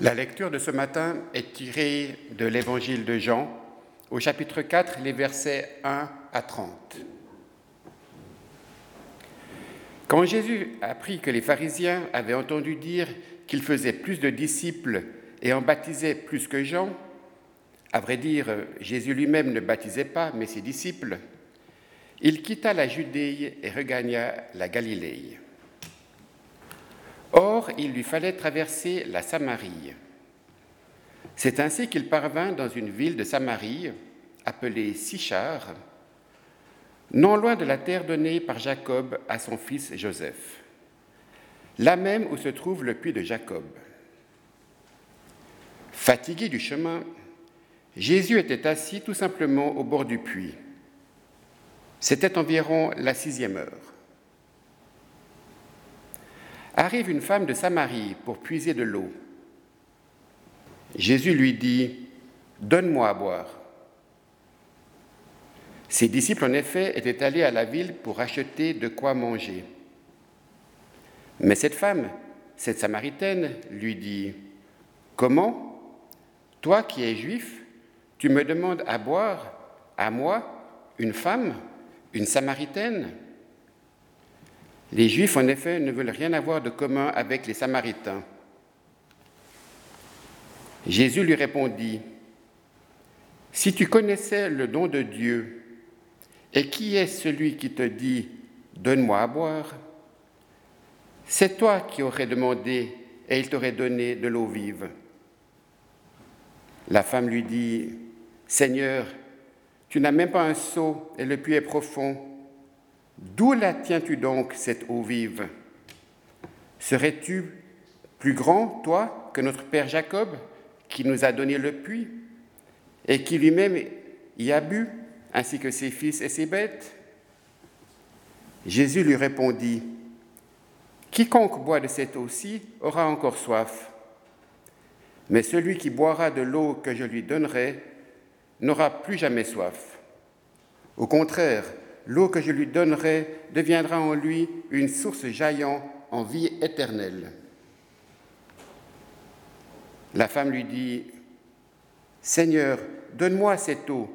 La lecture de ce matin est tirée de l'évangile de Jean, au chapitre 4, les versets 1 à 30. Quand Jésus apprit que les pharisiens avaient entendu dire qu'il faisait plus de disciples et en baptisait plus que Jean, à vrai dire, Jésus lui-même ne baptisait pas, mais ses disciples, il quitta la Judée et regagna la Galilée. Or, il lui fallait traverser la Samarie. C'est ainsi qu'il parvint dans une ville de Samarie, appelée Sichar, non loin de la terre donnée par Jacob à son fils Joseph, là même où se trouve le puits de Jacob. Fatigué du chemin, Jésus était assis tout simplement au bord du puits. C'était environ la sixième heure. Arrive une femme de Samarie pour puiser de l'eau. Jésus lui dit, Donne-moi à boire. Ses disciples, en effet, étaient allés à la ville pour acheter de quoi manger. Mais cette femme, cette Samaritaine, lui dit, Comment, toi qui es juif, tu me demandes à boire, à moi, une femme, une Samaritaine? Les Juifs, en effet, ne veulent rien avoir de commun avec les Samaritains. Jésus lui répondit, Si tu connaissais le don de Dieu, et qui est celui qui te dit, Donne-moi à boire C'est toi qui aurais demandé, et il t'aurait donné de l'eau vive. La femme lui dit, Seigneur, tu n'as même pas un seau, et le puits est profond. D'où la tiens-tu donc, cette eau vive? Serais-tu plus grand, toi, que notre Père Jacob, qui nous a donné le puits, et qui lui-même y a bu, ainsi que ses fils et ses bêtes? Jésus lui répondit, Quiconque boit de cette eau-ci aura encore soif, mais celui qui boira de l'eau que je lui donnerai n'aura plus jamais soif. Au contraire, l'eau que je lui donnerai deviendra en lui une source jaillant en vie éternelle. La femme lui dit, Seigneur, donne-moi cette eau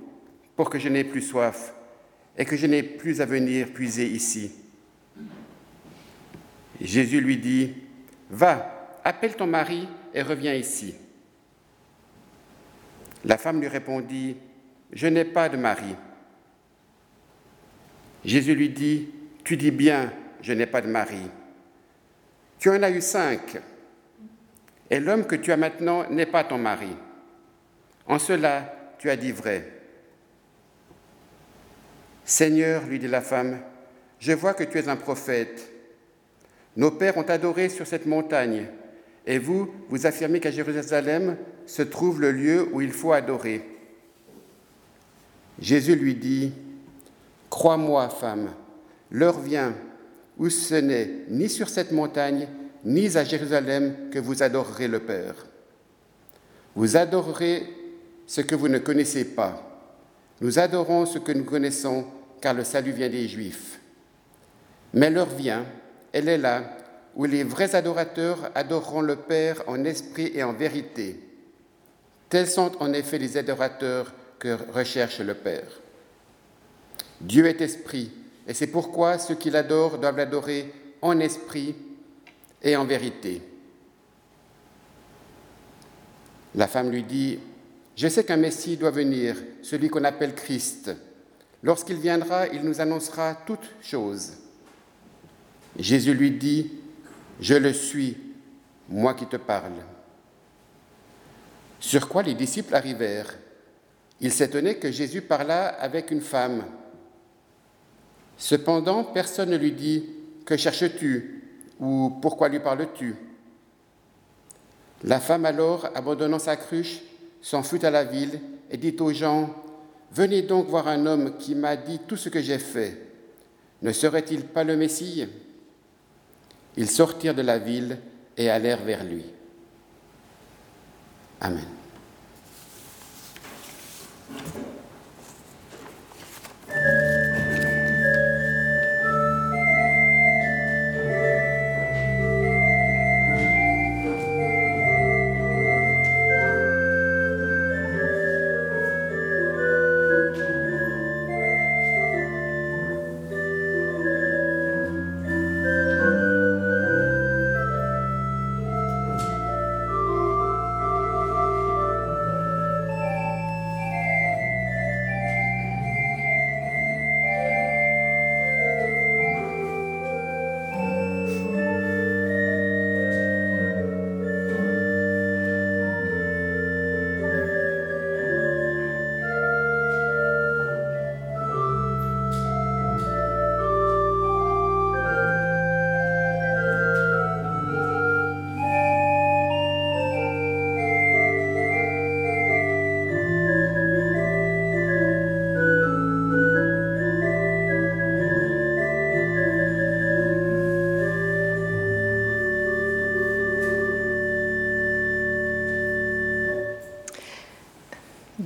pour que je n'ai plus soif et que je n'ai plus à venir puiser ici. Jésus lui dit, Va, appelle ton mari et reviens ici. La femme lui répondit, Je n'ai pas de mari. Jésus lui dit, Tu dis bien, je n'ai pas de mari. Tu en as eu cinq, et l'homme que tu as maintenant n'est pas ton mari. En cela, tu as dit vrai. Seigneur, lui dit la femme, je vois que tu es un prophète. Nos pères ont adoré sur cette montagne, et vous, vous affirmez qu'à Jérusalem se trouve le lieu où il faut adorer. Jésus lui dit, Crois-moi, femme, l'heure vient où ce n'est ni sur cette montagne, ni à Jérusalem que vous adorerez le Père. Vous adorerez ce que vous ne connaissez pas. Nous adorons ce que nous connaissons, car le salut vient des Juifs. Mais l'heure vient, elle est là, où les vrais adorateurs adoreront le Père en esprit et en vérité. Tels sont en effet les adorateurs que recherche le Père. Dieu est esprit, et c'est pourquoi ceux qui l'adorent doivent l'adorer en esprit et en vérité. La femme lui dit, Je sais qu'un Messie doit venir, celui qu'on appelle Christ. Lorsqu'il viendra, il nous annoncera toutes choses. Jésus lui dit, Je le suis, moi qui te parle. Sur quoi les disciples arrivèrent. Ils s'étonnaient que Jésus parlât avec une femme. Cependant, personne ne lui dit Que cherches-tu? ou pourquoi lui parles-tu? La femme alors, abandonnant sa cruche, s'en fut à la ville et dit aux gens Venez donc voir un homme qui m'a dit tout ce que j'ai fait. Ne serait-il pas le Messie? Ils sortirent de la ville et allèrent vers lui. Amen.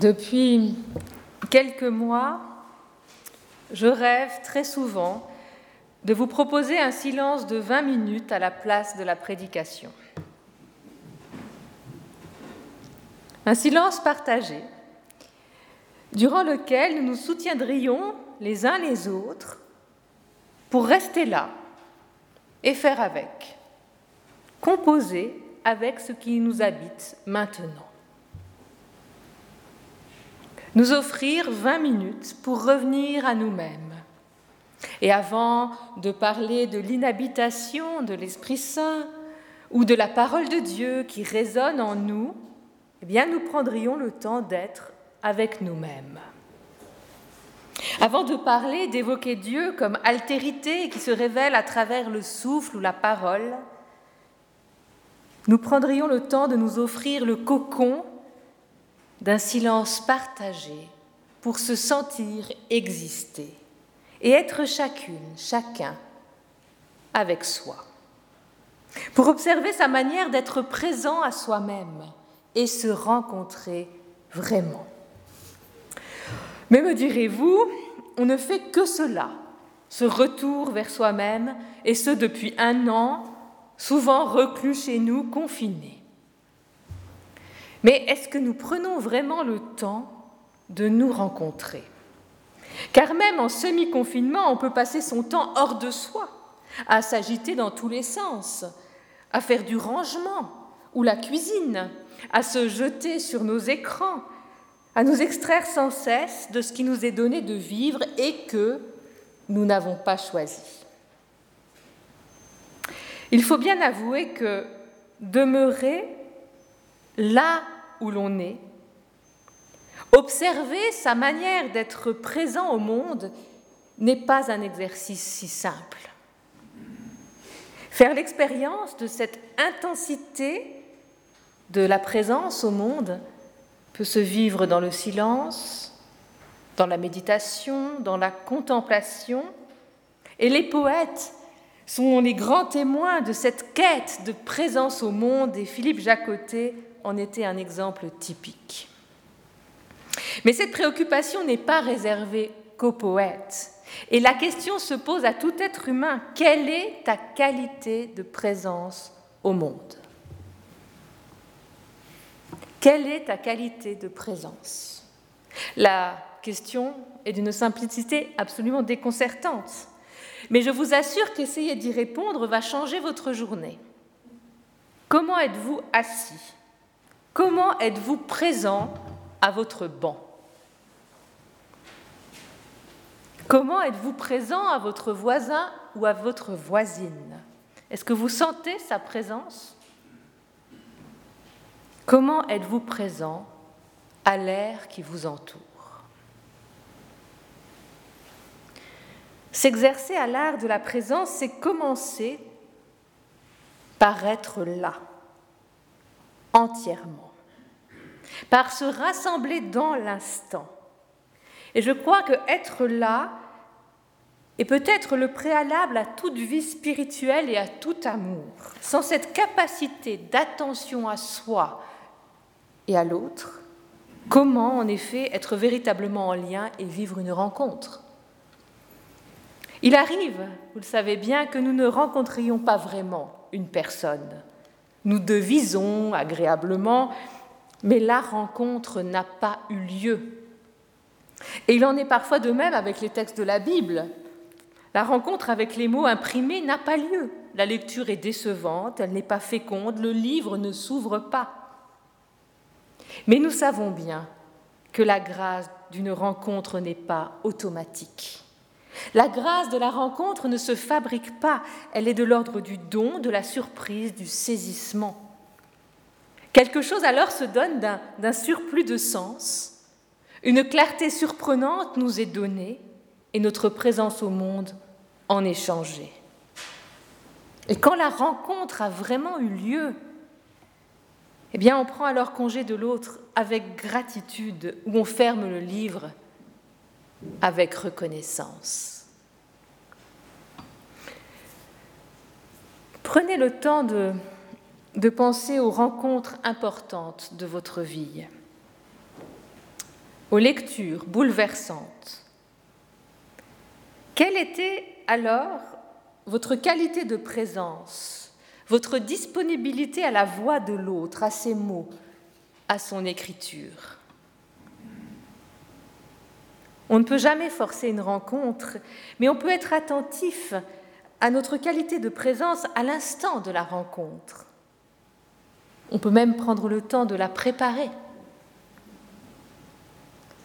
Depuis quelques mois, je rêve très souvent de vous proposer un silence de 20 minutes à la place de la prédication. Un silence partagé, durant lequel nous nous soutiendrions les uns les autres pour rester là et faire avec, composer avec ce qui nous habite maintenant nous offrir 20 minutes pour revenir à nous-mêmes. Et avant de parler de l'inhabitation de l'Esprit Saint ou de la parole de Dieu qui résonne en nous, eh bien nous prendrions le temps d'être avec nous-mêmes. Avant de parler, d'évoquer Dieu comme altérité qui se révèle à travers le souffle ou la parole, nous prendrions le temps de nous offrir le cocon d'un silence partagé pour se sentir exister et être chacune, chacun avec soi, pour observer sa manière d'être présent à soi-même et se rencontrer vraiment. Mais me direz-vous, on ne fait que cela, ce retour vers soi-même, et ce depuis un an, souvent reclus chez nous, confinés. Mais est-ce que nous prenons vraiment le temps de nous rencontrer? Car même en semi-confinement, on peut passer son temps hors de soi, à s'agiter dans tous les sens, à faire du rangement ou la cuisine, à se jeter sur nos écrans, à nous extraire sans cesse de ce qui nous est donné de vivre et que nous n'avons pas choisi. Il faut bien avouer que demeurer là où l'on est, observer sa manière d'être présent au monde n'est pas un exercice si simple. Faire l'expérience de cette intensité de la présence au monde peut se vivre dans le silence, dans la méditation, dans la contemplation. Et les poètes sont les grands témoins de cette quête de présence au monde et Philippe Jacotet en était un exemple typique. Mais cette préoccupation n'est pas réservée qu'aux poètes. Et la question se pose à tout être humain, quelle est ta qualité de présence au monde? Quelle est ta qualité de présence? La question est d'une simplicité absolument déconcertante. Mais je vous assure qu'essayer d'y répondre va changer votre journée. Comment êtes-vous assis? Comment êtes-vous présent à votre banc? Comment êtes-vous présent à votre voisin ou à votre voisine? Est-ce que vous sentez sa présence? Comment êtes-vous présent à l'air qui vous entoure? S'exercer à l'art de la présence, c'est commencer par être là, entièrement par se rassembler dans l'instant. Et je crois que être là est peut-être le préalable à toute vie spirituelle et à tout amour. Sans cette capacité d'attention à soi et à l'autre, comment en effet être véritablement en lien et vivre une rencontre? Il arrive, vous le savez bien, que nous ne rencontrions pas vraiment une personne. Nous devisons agréablement mais la rencontre n'a pas eu lieu. Et il en est parfois de même avec les textes de la Bible. La rencontre avec les mots imprimés n'a pas lieu. La lecture est décevante, elle n'est pas féconde, le livre ne s'ouvre pas. Mais nous savons bien que la grâce d'une rencontre n'est pas automatique. La grâce de la rencontre ne se fabrique pas, elle est de l'ordre du don, de la surprise, du saisissement. Quelque chose alors se donne d'un surplus de sens. Une clarté surprenante nous est donnée et notre présence au monde en est changée. Et quand la rencontre a vraiment eu lieu, eh bien, on prend alors congé de l'autre avec gratitude ou on ferme le livre avec reconnaissance. Prenez le temps de penser aux rencontres importantes de votre vie. aux lectures bouleversantes. Quelle était alors votre qualité de présence, votre disponibilité à la voix de l'autre, à ses mots, à son écriture? On ne peut jamais forcer une rencontre, mais on peut être attentif à notre qualité de présence à l'instant de la rencontre. On peut même prendre le temps de la préparer.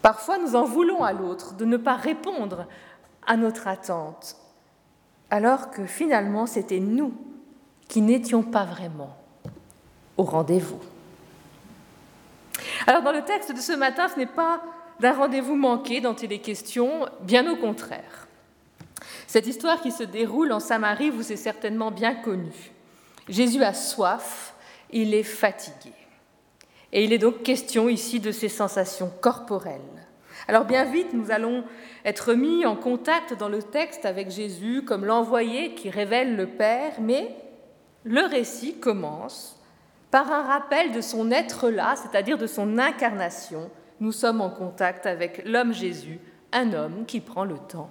Parfois, nous en voulons à l'autre de ne pas répondre à notre attente, alors que finalement, c'était nous qui n'étions pas vraiment au rendez-vous. Alors, dans le texte de ce matin, ce n'est pas d'un rendez-vous manqué dont il est question, bien au contraire. Cette histoire qui se déroule en Samarie vous est certainement bien connue. Jésus a soif, il est fatigué. Et il est donc question ici de ses sensations corporelles. Alors bien vite, nous allons être mis en contact dans le texte avec Jésus comme l'envoyé qui révèle le Père, mais le récit commence par un rappel de son être là, c'est-à-dire de son incarnation. Nous sommes en contact avec l'homme Jésus, un homme qui prend le temps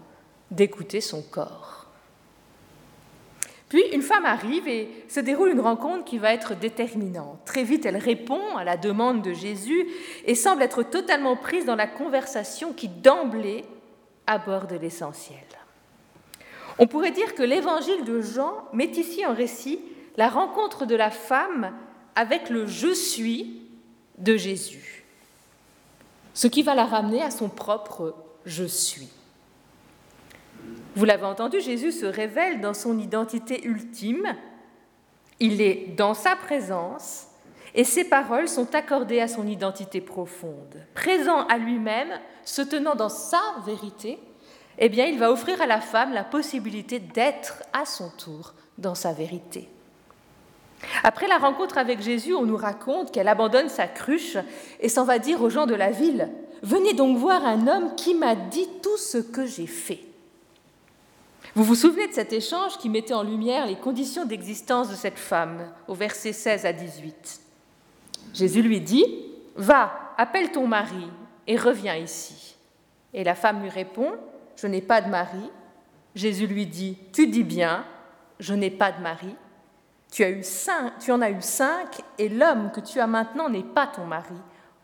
d'écouter son corps. Puis une femme arrive et se déroule une rencontre qui va être déterminante. Très vite, elle répond à la demande de Jésus et semble être totalement prise dans la conversation qui d'emblée aborde l'essentiel. On pourrait dire que l'évangile de Jean met ici en récit la rencontre de la femme avec le je suis de Jésus, ce qui va la ramener à son propre je suis. Vous l'avez entendu, Jésus se révèle dans son identité ultime. Il est dans sa présence et ses paroles sont accordées à son identité profonde. Présent à lui-même, se tenant dans sa vérité, eh bien, il va offrir à la femme la possibilité d'être à son tour dans sa vérité. Après la rencontre avec Jésus, on nous raconte qu'elle abandonne sa cruche et s'en va dire aux gens de la ville, Venez donc voir un homme qui m'a dit tout ce que j'ai fait. Vous vous souvenez de cet échange qui mettait en lumière les conditions d'existence de cette femme au verset 16 à 18 Jésus lui dit, Va, appelle ton mari et reviens ici. Et la femme lui répond, Je n'ai pas de mari. Jésus lui dit, Tu dis bien, je n'ai pas de mari. Tu, en as eu cinq, et l'homme que tu as maintenant n'est pas ton mari.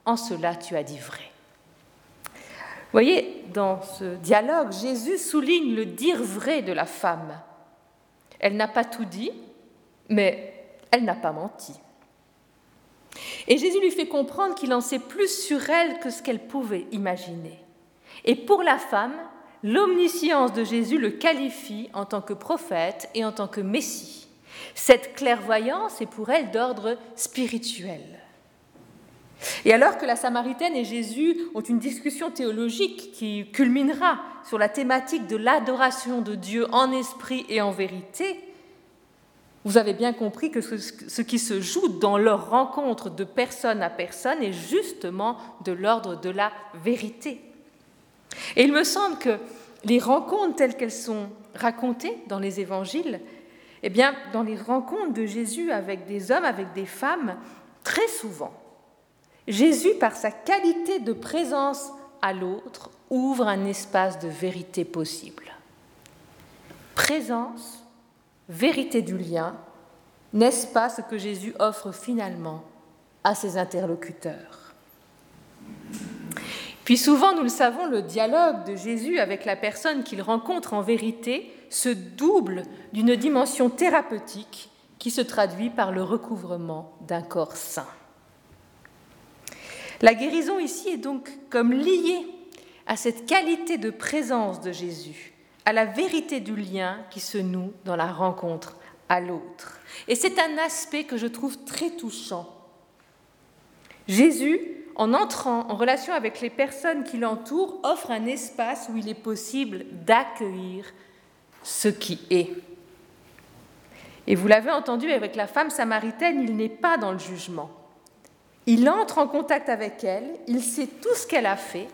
En cela, tu as dit vrai. Vous voyez, dans ce dialogue, Jésus souligne le dire vrai de la femme. Elle n'a pas tout dit, mais elle n'a pas menti. Et Jésus lui fait comprendre qu'il en sait plus sur elle que ce qu'elle pouvait imaginer. Et pour la femme, l'omniscience de Jésus le qualifie en tant que prophète et en tant que Messie. Cette clairvoyance est pour elle d'ordre spirituel. Et alors que la Samaritaine et Jésus ont une discussion théologique qui culminera sur la thématique de l'adoration de Dieu en esprit et en vérité, vous avez bien compris que ce qui se joue dans leur rencontre de personne à personne est justement de l'ordre de la vérité. Et il me semble que les rencontres telles qu'elles sont racontées dans les évangiles, eh bien, dans les rencontres de Jésus avec des hommes, avec des femmes, très souvent, Jésus, par sa qualité de présence à l'autre, ouvre un espace de vérité possible. Présence, vérité du lien, n'est-ce pas ce que Jésus offre finalement à ses interlocuteurs? Puis souvent, nous le savons, le dialogue de Jésus avec la personne qu'il rencontre en vérité se double d'une dimension thérapeutique qui se traduit par le recouvrement d'un corps sain. La guérison ici est donc comme liée à cette qualité de présence de Jésus, à la vérité du lien qui se noue dans la rencontre à l'autre. Et c'est un aspect que je trouve très touchant. Jésus, en entrant en relation avec les personnes qui l'entourent, offre un espace où il est possible d'accueillir ce qui est. Et vous l'avez entendu avec la femme samaritaine, il n'est pas dans le jugement. Il entre en contact avec elle, il sait tout ce qu'elle a fait,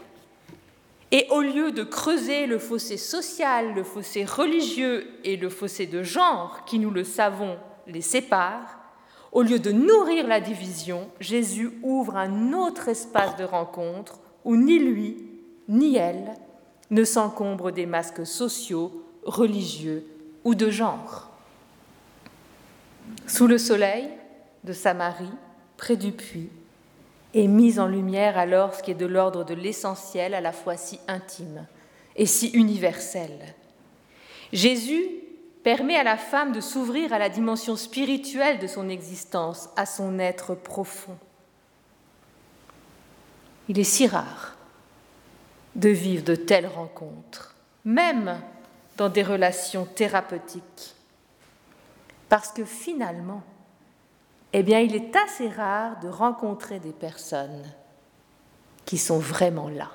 et au lieu de creuser le fossé social, le fossé religieux et le fossé de genre qui, nous le savons, les séparent, au lieu de nourrir la division, Jésus ouvre un autre espace de rencontre où ni lui ni elle ne s'encombrent des masques sociaux, religieux ou de genre. Sous le soleil de Samarie, près du puits, est mise en lumière alors ce qui est de l'ordre de l'essentiel, à la fois si intime et si universel. Jésus permet à la femme de s'ouvrir à la dimension spirituelle de son existence, à son être profond. Il est si rare de vivre de telles rencontres, même dans des relations thérapeutiques. Parce que finalement, eh bien, il est assez rare de rencontrer des personnes qui sont vraiment là.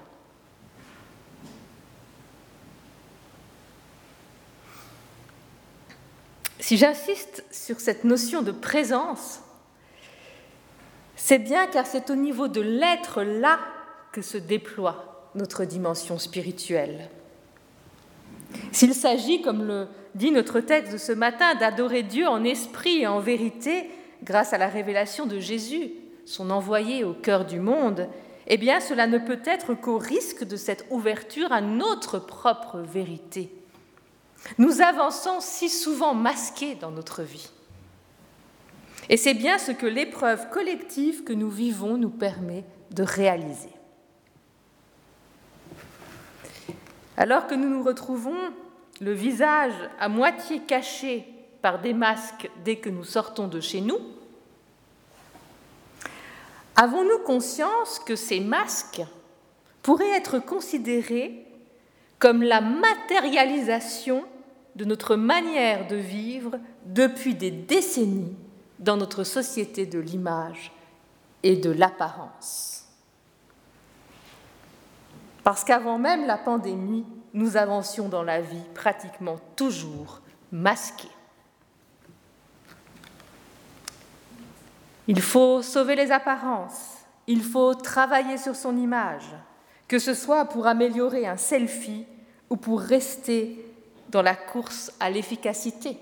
Si j'insiste sur cette notion de présence, c'est bien car c'est au niveau de l'être là que se déploie notre dimension spirituelle. S'il s'agit, comme le dit notre texte de ce matin, d'adorer Dieu en esprit et en vérité, grâce à la révélation de Jésus, son envoyé au cœur du monde, eh bien cela ne peut être qu'au risque de cette ouverture à notre propre vérité. Nous avançons si souvent masqués dans notre vie. Et c'est bien ce que l'épreuve collective que nous vivons nous permet de réaliser. Alors que nous nous retrouvons le visage à moitié caché par des masques dès que nous sortons de chez nous Avons-nous conscience que ces masques pourraient être considérés comme la matérialisation de notre manière de vivre depuis des décennies dans notre société de l'image et de l'apparence? Parce qu'avant même la pandémie, nous avancions dans la vie pratiquement toujours masqués. Il faut sauver les apparences, il faut travailler sur son image, que ce soit pour améliorer un selfie ou pour rester dans la course à l'efficacité.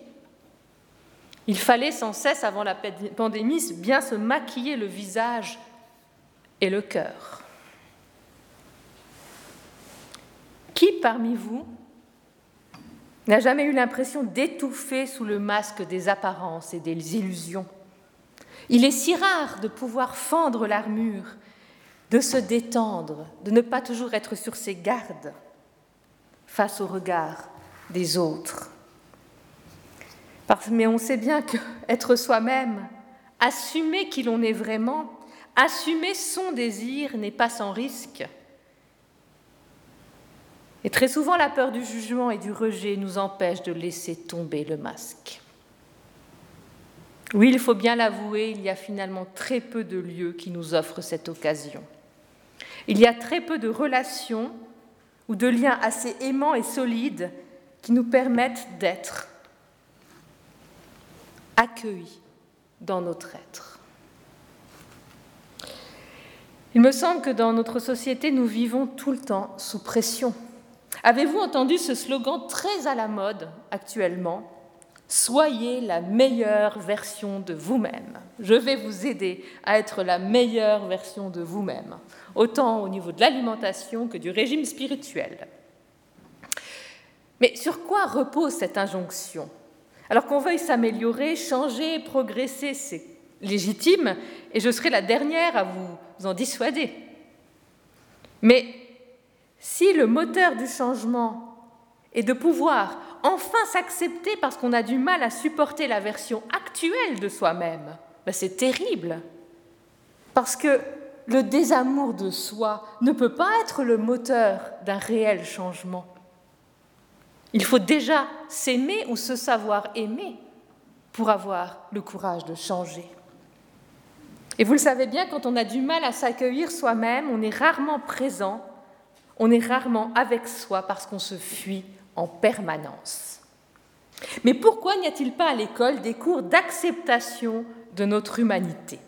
Il fallait sans cesse, avant la pandémie, bien se maquiller le visage et le cœur. Qui parmi vous n'a jamais eu l'impression d'étouffer sous le masque des apparences et des illusions? Il est si rare de pouvoir fendre l'armure, de se détendre, de ne pas toujours être sur ses gardes face au regard des autres. Mais on sait bien que être soi-même, assumer qui l'on est vraiment, assumer son désir n'est pas sans risque. Et très souvent, la peur du jugement et du rejet nous empêche de laisser tomber le masque. Oui, il faut bien l'avouer, il y a finalement très peu de lieux qui nous offrent cette occasion. Il y a très peu de relations ou de liens assez aimants et solides qui nous permettent d'être accueillis dans notre être. Il me semble que dans notre société, nous vivons tout le temps sous pression. Avez-vous entendu ce slogan très à la mode actuellement? Soyez la meilleure version de vous-même. Je vais vous aider à être la meilleure version de vous-même, autant au niveau de l'alimentation que du régime spirituel. Mais sur quoi repose cette injonction? Alors qu'on veuille s'améliorer, changer, progresser, c'est légitime, et je serai la dernière à vous en dissuader. Mais si le moteur du changement est de pouvoir enfin s'accepter parce qu'on a du mal à supporter la version actuelle de soi-même, ben, c'est terrible. Parce que le désamour de soi ne peut pas être le moteur d'un réel changement. Il faut déjà s'aimer ou se savoir aimer pour avoir le courage de changer. Et vous le savez bien, quand on a du mal à s'accueillir soi-même, on est rarement présent, on est rarement avec soi parce qu'on se fuit en permanence. Mais pourquoi n'y a-t-il pas à l'école des cours d'acceptation de notre humanité?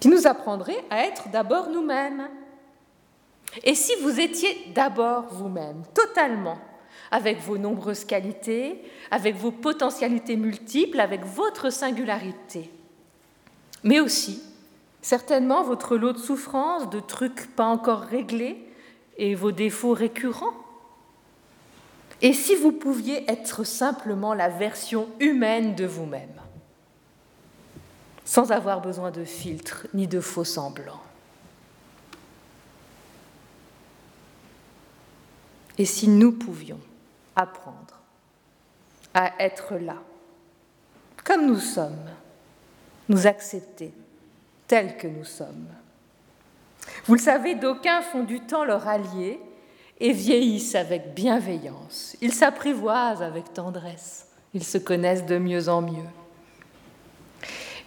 Qui nous apprendraient à être d'abord nous-mêmes Et si vous étiez d'abord vous-même, totalement, avec vos nombreuses qualités, avec vos potentialités multiples, avec votre singularité, mais aussi certainement votre lot de souffrances, de trucs pas encore réglés et vos défauts récurrents. Et si vous pouviez être simplement la version humaine de vous-même, sans avoir besoin de filtres ni de faux semblants. Et si nous pouvions apprendre à être là, comme nous sommes, nous accepter tels que nous sommes. Vous le savez, d'aucuns font du temps leur allié et vieillissent avec bienveillance. Ils s'apprivoisent avec tendresse. Ils se connaissent de mieux en mieux.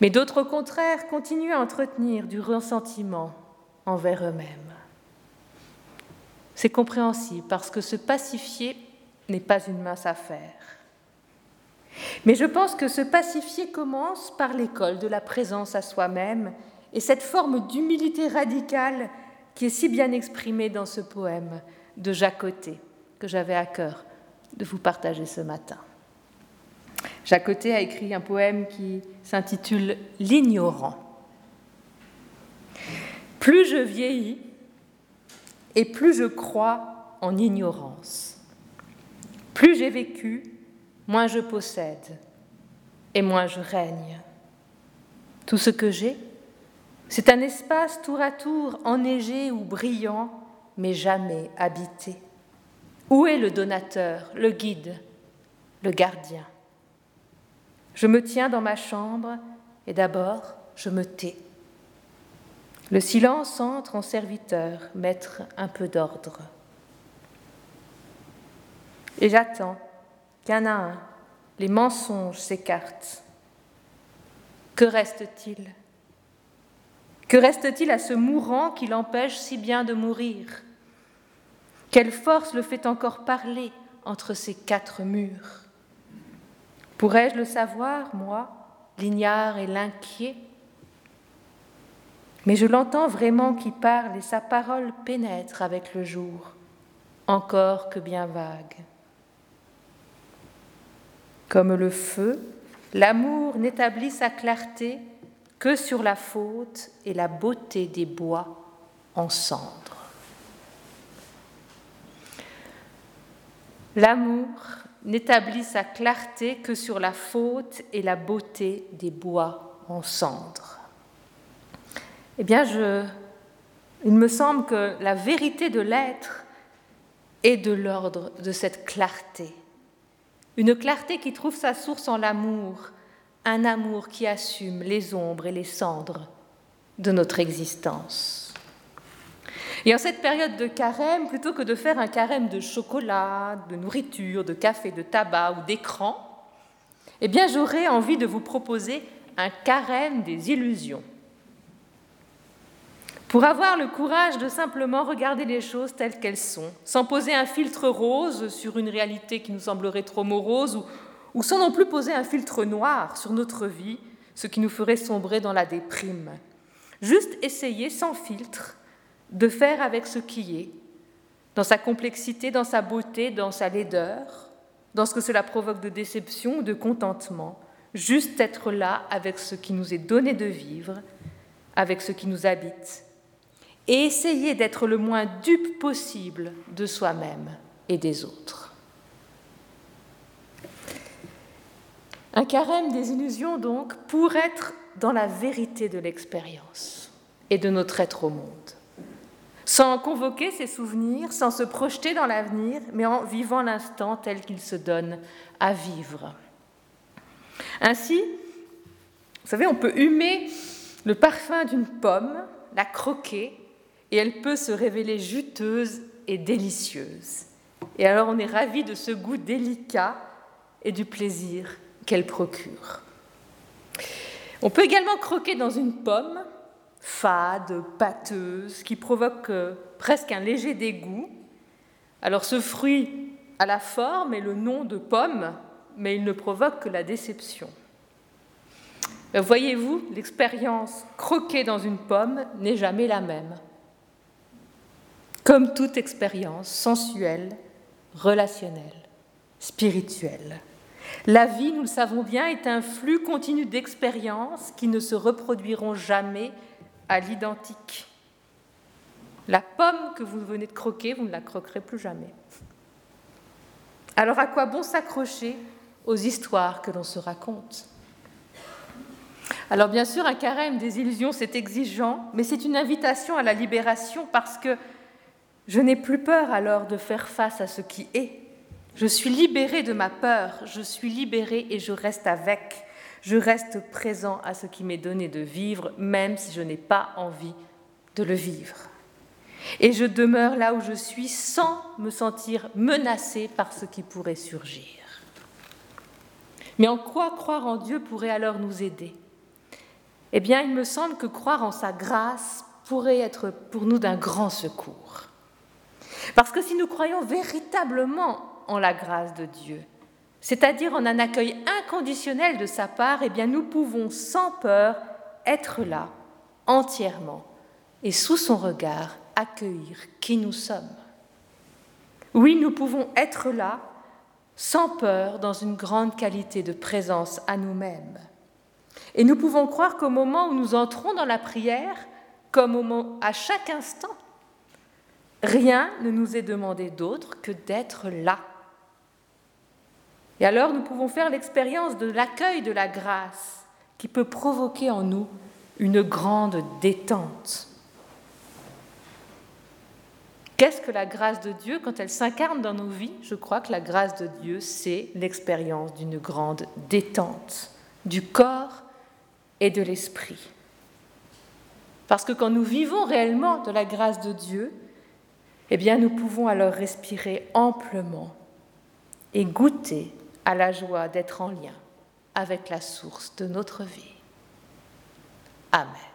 Mais d'autres, au contraire, continuent à entretenir du ressentiment envers eux-mêmes. C'est compréhensible parce que se pacifier n'est pas une mince affaire. Mais je pense que se pacifier commence par l'école de la présence à soi-même et cette forme d'humilité radicale qui est si bien exprimée dans ce poème de Jacques que j'avais à cœur de vous partager ce matin. Jacques a écrit un poème qui s'intitule L'ignorant. Plus je vieillis et plus je crois en ignorance. Plus j'ai vécu, moins je possède et moins je règne. Tout ce que j'ai, c'est un espace tour à tour enneigé ou brillant, mais jamais habité. Où est le donateur, le guide, le gardien? Je me tiens dans ma chambre et d'abord je me tais. Le silence entre en serviteur, mettre un peu d'ordre. Et j'attends un, les mensonges s'écartent. Que reste-t-il? Que reste-t-il à ce mourant qui l'empêche si bien de mourir? Quelle force le fait encore parler entre ces quatre murs? Pourrais-je le savoir, moi, l'ignare et l'inquiet? Mais je l'entends vraiment qui parle et sa parole pénètre avec le jour, encore que bien vague. Comme le feu, l'amour n'établit sa clarté que sur la faute et la beauté des bois en cendres. L'amour n'établit sa clarté que sur la faute et la beauté des bois en cendres. Eh bien, je, il me semble que la vérité de l'être est de l'ordre de cette clarté une clarté qui trouve sa source en l'amour, un amour qui assume les ombres et les cendres de notre existence. Et en cette période de carême, plutôt que de faire un carême de chocolat, de nourriture, de café, de tabac ou d'écran, eh bien j'aurais envie de vous proposer un carême des illusions pour avoir le courage de simplement regarder les choses telles qu'elles sont, sans poser un filtre rose sur une réalité qui nous semblerait trop morose, ou, sans non plus poser un filtre noir sur notre vie, ce qui nous ferait sombrer dans la déprime. Juste essayer sans filtre de faire avec ce qui est, dans sa complexité, dans sa beauté, dans sa laideur, dans ce que cela provoque de déception ou de contentement, juste être là avec ce qui nous est donné de vivre, avec ce qui nous habite et essayer d'être le moins dupe possible de soi-même et des autres. Un carême des illusions, donc, pour être dans la vérité de l'expérience et de notre être au monde, sans convoquer ses souvenirs, sans se projeter dans l'avenir, mais en vivant l'instant tel qu'il se donne à vivre. Ainsi, vous savez, on peut humer le parfum d'une pomme, la croquer et elle peut se révéler juteuse et délicieuse. Et alors on est ravi de ce goût délicat et du plaisir qu'elle procure. On peut également croquer dans une pomme fade, pâteuse, qui provoque euh, presque un léger dégoût. Alors ce fruit a la forme et le nom de pomme, mais il ne provoque que la déception. Voyez-vous, l'expérience croquée dans une pomme n'est jamais la même comme toute expérience sensuelle, relationnelle, spirituelle. La vie, nous le savons bien, est un flux continu d'expériences qui ne se reproduiront jamais à l'identique. La pomme que vous venez de croquer, vous ne la croquerez plus jamais. Alors à quoi bon s'accrocher aux histoires que l'on se raconte? Alors bien sûr, un carême des illusions, c'est exigeant, mais c'est une invitation à la libération parce que je n'ai plus peur alors de faire face à ce qui est. Je suis libérée de ma peur, je suis libérée et je reste avec. Je reste présent à ce qui m'est donné de vivre, même si je n'ai pas envie de le vivre. Et je demeure là où je suis sans me sentir menacée par ce qui pourrait surgir. Mais en quoi croire en Dieu pourrait alors nous aider? Eh bien, il me semble que croire en sa grâce pourrait être pour nous d'un grand secours. Parce que si nous croyons véritablement en la grâce de Dieu, c'est-à-dire en un accueil inconditionnel de sa part, eh bien nous pouvons sans peur être là entièrement et sous son regard accueillir qui nous sommes. Oui, nous pouvons être là sans peur dans une grande qualité de présence à nous-mêmes. Et nous pouvons croire qu'au moment où nous entrons dans la prière, comme à chaque instant, rien ne nous est demandé d'autre que d'être là et alors nous pouvons faire l'expérience de l'accueil de la grâce qui peut provoquer en nous une grande détente. Qu'est-ce que la grâce de Dieu quand elle s'incarne dans nos vies? Je crois que la grâce de Dieu, c'est l'expérience d'une grande détente du corps et de l'esprit. Parce que quand nous vivons réellement de la grâce de Dieu, eh bien nous pouvons alors respirer amplement et goûter à la joie d'être en lien avec la source de notre vie. Amen.